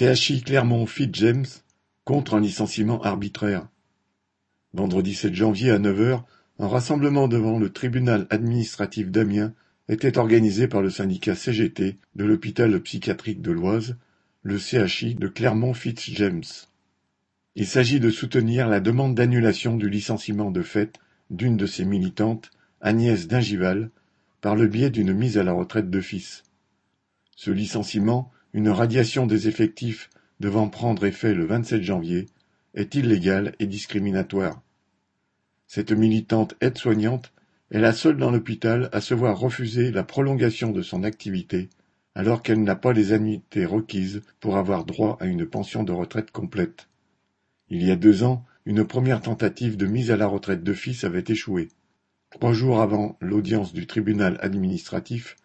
CHI Clermont-Fitz-James contre un licenciement arbitraire. Vendredi 7 janvier à 9 heures, un rassemblement devant le tribunal administratif d'Amiens était organisé par le syndicat CGT de l'hôpital psychiatrique de l'Oise, le CHI de Clermont-Fitz-James. Il s'agit de soutenir la demande d'annulation du licenciement de fait d'une de ses militantes, Agnès Dingival, par le biais d'une mise à la retraite de fils. Ce licenciement une radiation des effectifs devant prendre effet le 27 janvier est illégale et discriminatoire. Cette militante aide-soignante est la seule dans l'hôpital à se voir refuser la prolongation de son activité alors qu'elle n'a pas les annuités requises pour avoir droit à une pension de retraite complète. Il y a deux ans, une première tentative de mise à la retraite de fils avait échoué. Trois jours avant l'audience du tribunal administratif,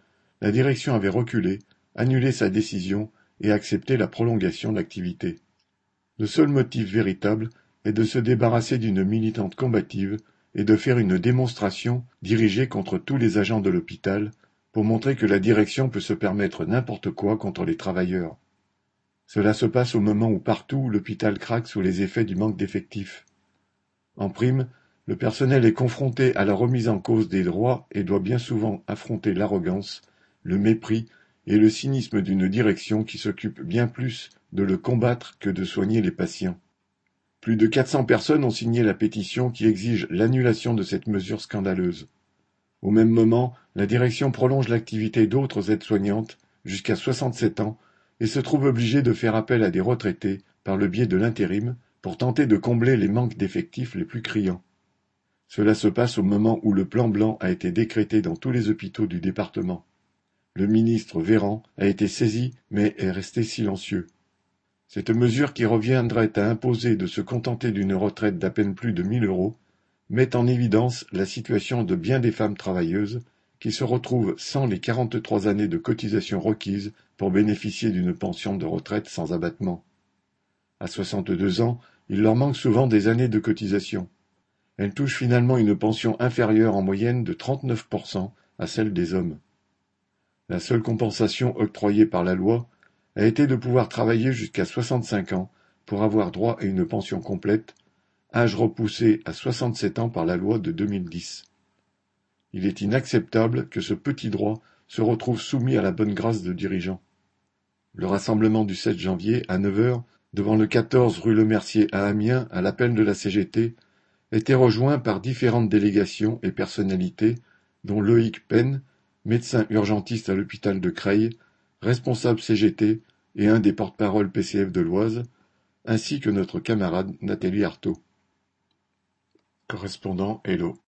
la direction avait reculé annuler sa décision et accepter la prolongation d'activité. Le seul motif véritable est de se débarrasser d'une militante combative et de faire une démonstration dirigée contre tous les agents de l'hôpital pour montrer que la direction peut se permettre n'importe quoi contre les travailleurs. Cela se passe au moment où partout l'hôpital craque sous les effets du manque d'effectifs. En prime, le personnel est confronté à la remise en cause des droits et doit bien souvent affronter l'arrogance, le mépris et le cynisme d'une direction qui s'occupe bien plus de le combattre que de soigner les patients. Plus de 400 personnes ont signé la pétition qui exige l'annulation de cette mesure scandaleuse. Au même moment, la direction prolonge l'activité d'autres aides-soignantes jusqu'à 67 ans et se trouve obligée de faire appel à des retraités par le biais de l'intérim pour tenter de combler les manques d'effectifs les plus criants. Cela se passe au moment où le plan blanc a été décrété dans tous les hôpitaux du département. Le ministre Véran a été saisi mais est resté silencieux. Cette mesure qui reviendrait à imposer de se contenter d'une retraite d'à peine plus de mille euros met en évidence la situation de bien des femmes travailleuses qui se retrouvent sans les 43 années de cotisation requises pour bénéficier d'une pension de retraite sans abattement. À 62 ans, il leur manque souvent des années de cotisation. Elles touchent finalement une pension inférieure en moyenne de 39% à celle des hommes. La seule compensation octroyée par la loi a été de pouvoir travailler jusqu'à 65 ans pour avoir droit à une pension complète, âge repoussé à 67 ans par la loi de 2010. Il est inacceptable que ce petit droit se retrouve soumis à la bonne grâce de dirigeants. Le rassemblement du 7 janvier à 9 heures devant le 14 rue Le Mercier à Amiens à l'appel de la CGT était rejoint par différentes délégations et personnalités dont Loïc Penn, médecin urgentiste à l'hôpital de Creil, responsable CGT et un des porte-parole PCF de l'Oise, ainsi que notre camarade Nathalie Artaud. Correspondant Hello.